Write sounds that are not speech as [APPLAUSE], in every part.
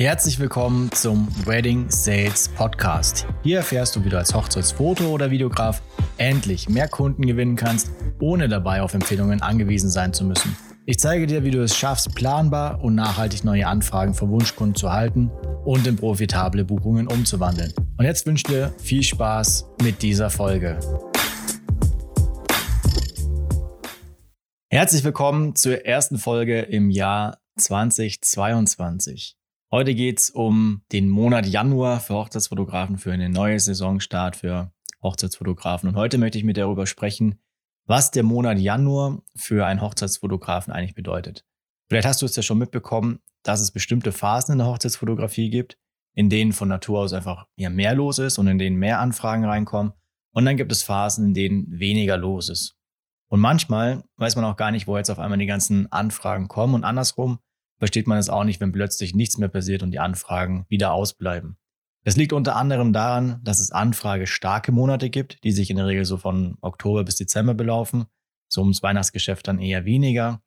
Herzlich willkommen zum Wedding Sales Podcast. Hier erfährst du, wie du als Hochzeitsfoto- oder Videograf endlich mehr Kunden gewinnen kannst, ohne dabei auf Empfehlungen angewiesen sein zu müssen. Ich zeige dir, wie du es schaffst, planbar und nachhaltig neue Anfragen von Wunschkunden zu halten und in profitable Buchungen umzuwandeln. Und jetzt wünsche ich dir viel Spaß mit dieser Folge. Herzlich willkommen zur ersten Folge im Jahr 2022. Heute geht es um den Monat Januar für Hochzeitsfotografen, für eine neue Saisonstart für Hochzeitsfotografen. Und heute möchte ich mit darüber sprechen, was der Monat Januar für einen Hochzeitsfotografen eigentlich bedeutet. Vielleicht hast du es ja schon mitbekommen, dass es bestimmte Phasen in der Hochzeitsfotografie gibt, in denen von Natur aus einfach mehr los ist und in denen mehr Anfragen reinkommen. Und dann gibt es Phasen, in denen weniger los ist. Und manchmal weiß man auch gar nicht, wo jetzt auf einmal die ganzen Anfragen kommen und andersrum versteht man es auch nicht, wenn plötzlich nichts mehr passiert und die Anfragen wieder ausbleiben. Das liegt unter anderem daran, dass es anfragestarke Monate gibt, die sich in der Regel so von Oktober bis Dezember belaufen, so ums Weihnachtsgeschäft dann eher weniger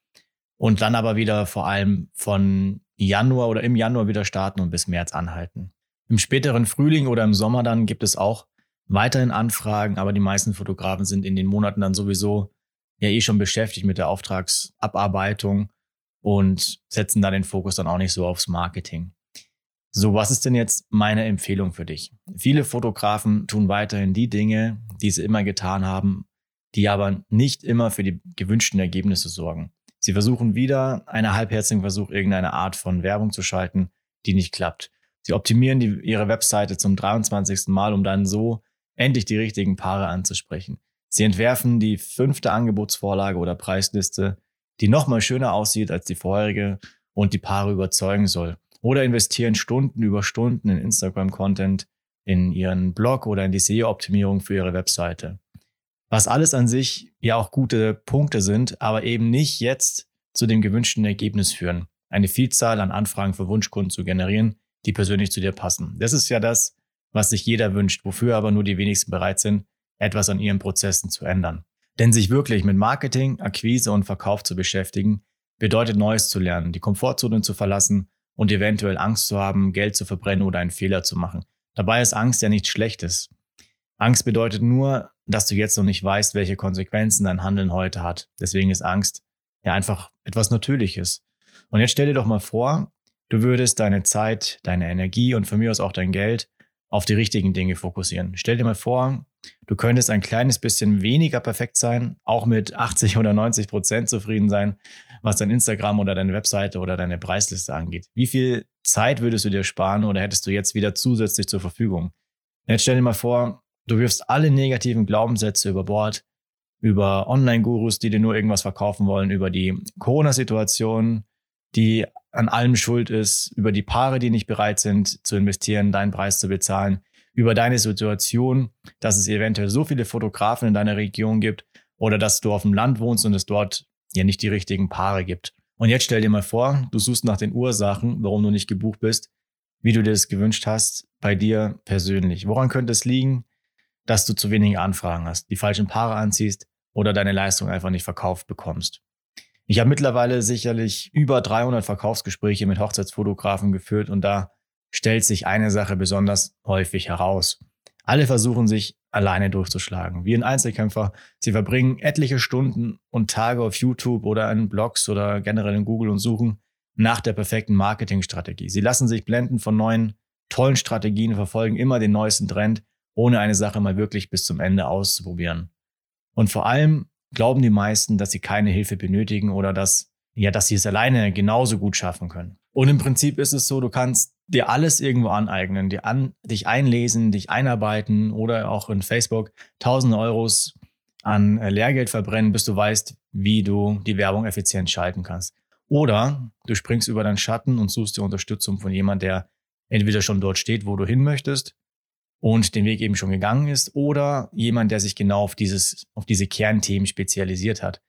und dann aber wieder vor allem von Januar oder im Januar wieder starten und bis März anhalten. Im späteren Frühling oder im Sommer dann gibt es auch weiterhin Anfragen, aber die meisten Fotografen sind in den Monaten dann sowieso ja eh schon beschäftigt mit der Auftragsabarbeitung und setzen da den Fokus dann auch nicht so aufs Marketing. So, was ist denn jetzt meine Empfehlung für dich? Viele Fotografen tun weiterhin die Dinge, die sie immer getan haben, die aber nicht immer für die gewünschten Ergebnisse sorgen. Sie versuchen wieder einen halbherzigen Versuch, irgendeine Art von Werbung zu schalten, die nicht klappt. Sie optimieren die, ihre Webseite zum 23. Mal, um dann so endlich die richtigen Paare anzusprechen. Sie entwerfen die fünfte Angebotsvorlage oder Preisliste, die nochmal schöner aussieht als die vorherige und die Paare überzeugen soll. Oder investieren Stunden über Stunden in Instagram-Content, in ihren Blog oder in die SEO-Optimierung für ihre Webseite. Was alles an sich ja auch gute Punkte sind, aber eben nicht jetzt zu dem gewünschten Ergebnis führen. Eine Vielzahl an Anfragen für Wunschkunden zu generieren, die persönlich zu dir passen. Das ist ja das, was sich jeder wünscht, wofür aber nur die wenigsten bereit sind, etwas an ihren Prozessen zu ändern. Denn sich wirklich mit Marketing, Akquise und Verkauf zu beschäftigen, bedeutet Neues zu lernen, die Komfortzone zu verlassen und eventuell Angst zu haben, Geld zu verbrennen oder einen Fehler zu machen. Dabei ist Angst ja nichts Schlechtes. Angst bedeutet nur, dass du jetzt noch nicht weißt, welche Konsequenzen dein Handeln heute hat. Deswegen ist Angst ja einfach etwas Natürliches. Und jetzt stell dir doch mal vor, du würdest deine Zeit, deine Energie und von mir aus auch dein Geld auf die richtigen Dinge fokussieren. Stell dir mal vor, du könntest ein kleines bisschen weniger perfekt sein, auch mit 80 oder 90 Prozent zufrieden sein, was dein Instagram oder deine Webseite oder deine Preisliste angeht. Wie viel Zeit würdest du dir sparen oder hättest du jetzt wieder zusätzlich zur Verfügung? Jetzt stell dir mal vor, du wirfst alle negativen Glaubenssätze über Bord, über Online-Gurus, die dir nur irgendwas verkaufen wollen, über die Corona-Situation, die an allem schuld ist, über die Paare, die nicht bereit sind zu investieren, deinen Preis zu bezahlen, über deine Situation, dass es eventuell so viele Fotografen in deiner Region gibt oder dass du auf dem Land wohnst und es dort ja nicht die richtigen Paare gibt. Und jetzt stell dir mal vor, du suchst nach den Ursachen, warum du nicht gebucht bist, wie du dir das gewünscht hast, bei dir persönlich. Woran könnte es liegen, dass du zu wenige Anfragen hast, die falschen Paare anziehst oder deine Leistung einfach nicht verkauft bekommst? Ich habe mittlerweile sicherlich über 300 Verkaufsgespräche mit Hochzeitsfotografen geführt und da stellt sich eine Sache besonders häufig heraus. Alle versuchen sich alleine durchzuschlagen, wie ein Einzelkämpfer. Sie verbringen etliche Stunden und Tage auf YouTube oder in Blogs oder generell in Google und suchen nach der perfekten Marketingstrategie. Sie lassen sich blenden von neuen, tollen Strategien, verfolgen immer den neuesten Trend, ohne eine Sache mal wirklich bis zum Ende auszuprobieren. Und vor allem glauben die meisten, dass sie keine Hilfe benötigen oder dass, ja, dass sie es alleine genauso gut schaffen können. Und im Prinzip ist es so, du kannst dir alles irgendwo aneignen, dir an, dich einlesen, dich einarbeiten oder auch in Facebook tausende Euros an äh, Lehrgeld verbrennen, bis du weißt, wie du die Werbung effizient schalten kannst. Oder du springst über deinen Schatten und suchst dir Unterstützung von jemand, der entweder schon dort steht, wo du hin möchtest und den Weg eben schon gegangen ist oder jemand, der sich genau auf dieses, auf diese Kernthemen spezialisiert hat.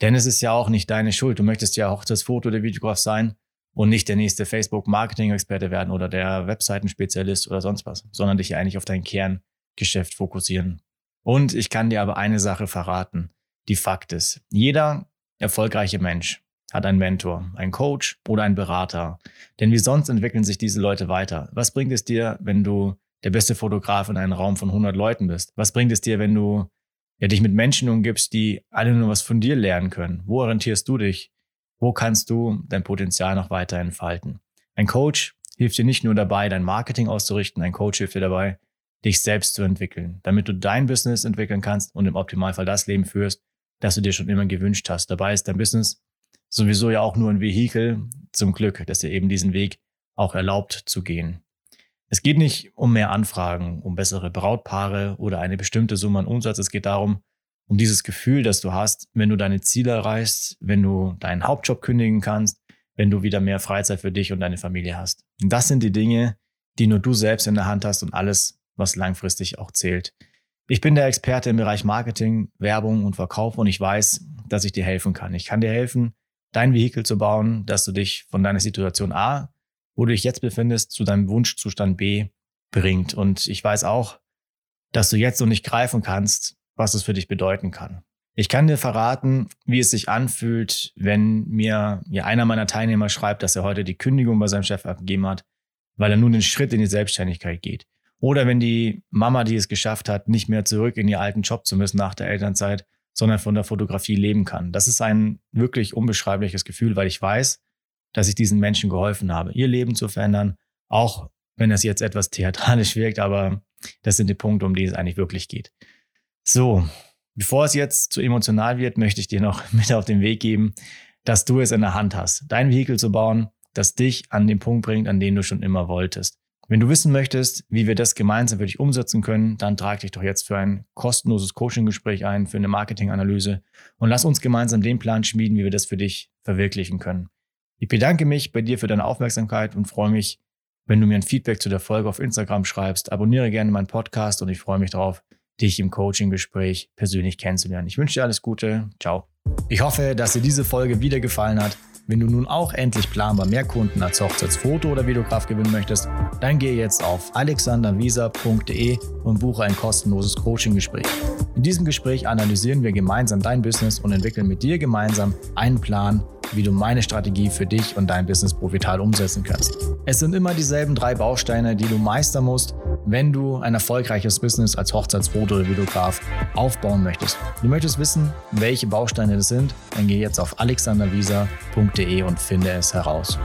Denn es ist ja auch nicht deine Schuld. Du möchtest ja auch das Foto- oder Videograf sein und nicht der nächste Facebook-Marketing-Experte werden oder der Webseitenspezialist oder sonst was, sondern dich eigentlich auf dein Kerngeschäft fokussieren. Und ich kann dir aber eine Sache verraten. Die Fakt ist, jeder erfolgreiche Mensch, hat einen Mentor, einen Coach oder einen Berater. Denn wie sonst entwickeln sich diese Leute weiter? Was bringt es dir, wenn du der beste Fotograf in einem Raum von 100 Leuten bist? Was bringt es dir, wenn du ja, dich mit Menschen umgibst, die alle nur was von dir lernen können? Wo orientierst du dich? Wo kannst du dein Potenzial noch weiter entfalten? Ein Coach hilft dir nicht nur dabei, dein Marketing auszurichten, ein Coach hilft dir dabei, dich selbst zu entwickeln, damit du dein Business entwickeln kannst und im Optimalfall das Leben führst, das du dir schon immer gewünscht hast. Dabei ist dein Business sowieso ja auch nur ein Vehikel zum Glück, dass dir eben diesen Weg auch erlaubt zu gehen. Es geht nicht um mehr Anfragen, um bessere Brautpaare oder eine bestimmte Summe an Umsatz. Es geht darum, um dieses Gefühl, das du hast, wenn du deine Ziele erreichst, wenn du deinen Hauptjob kündigen kannst, wenn du wieder mehr Freizeit für dich und deine Familie hast. Und das sind die Dinge, die nur du selbst in der Hand hast und alles, was langfristig auch zählt. Ich bin der Experte im Bereich Marketing, Werbung und Verkauf und ich weiß, dass ich dir helfen kann. Ich kann dir helfen, dein Vehikel zu bauen, dass du dich von deiner Situation A, wo du dich jetzt befindest, zu deinem Wunschzustand B bringt. Und ich weiß auch, dass du jetzt noch nicht greifen kannst, was es für dich bedeuten kann. Ich kann dir verraten, wie es sich anfühlt, wenn mir ja, einer meiner Teilnehmer schreibt, dass er heute die Kündigung bei seinem Chef abgegeben hat, weil er nun den Schritt in die Selbstständigkeit geht. Oder wenn die Mama, die es geschafft hat, nicht mehr zurück in ihr alten Job zu müssen nach der Elternzeit, sondern von der Fotografie leben kann. Das ist ein wirklich unbeschreibliches Gefühl, weil ich weiß, dass ich diesen Menschen geholfen habe, ihr Leben zu verändern, auch wenn das jetzt etwas theatralisch [LAUGHS] wirkt, aber das sind die Punkte, um die es eigentlich wirklich geht. So, bevor es jetzt zu emotional wird, möchte ich dir noch [LAUGHS] mit auf den Weg geben, dass du es in der Hand hast, dein Vehikel zu bauen, das dich an den Punkt bringt, an den du schon immer wolltest. Wenn du wissen möchtest, wie wir das gemeinsam für dich umsetzen können, dann trag dich doch jetzt für ein kostenloses Coaching-Gespräch ein, für eine Marketinganalyse und lass uns gemeinsam den Plan schmieden, wie wir das für dich verwirklichen können. Ich bedanke mich bei dir für deine Aufmerksamkeit und freue mich, wenn du mir ein Feedback zu der Folge auf Instagram schreibst. Abonniere gerne meinen Podcast und ich freue mich darauf, dich im Coaching-Gespräch persönlich kennenzulernen. Ich wünsche dir alles Gute. Ciao. Ich hoffe, dass dir diese Folge wieder gefallen hat. Wenn du nun auch endlich planbar mehr Kunden als Hochzeitsfoto oder Videograf gewinnen möchtest, dann gehe jetzt auf alexandervisa.de und buche ein kostenloses Coaching-Gespräch. In diesem Gespräch analysieren wir gemeinsam dein Business und entwickeln mit dir gemeinsam einen Plan, wie du meine Strategie für dich und dein Business profitabel umsetzen kannst. Es sind immer dieselben drei Bausteine, die du meistern musst, wenn du ein erfolgreiches Business als Hochzeitsfoto oder Videograf aufbauen möchtest. Du möchtest wissen, welche Bausteine das sind, dann geh jetzt auf alexandervisa.de und finde es heraus.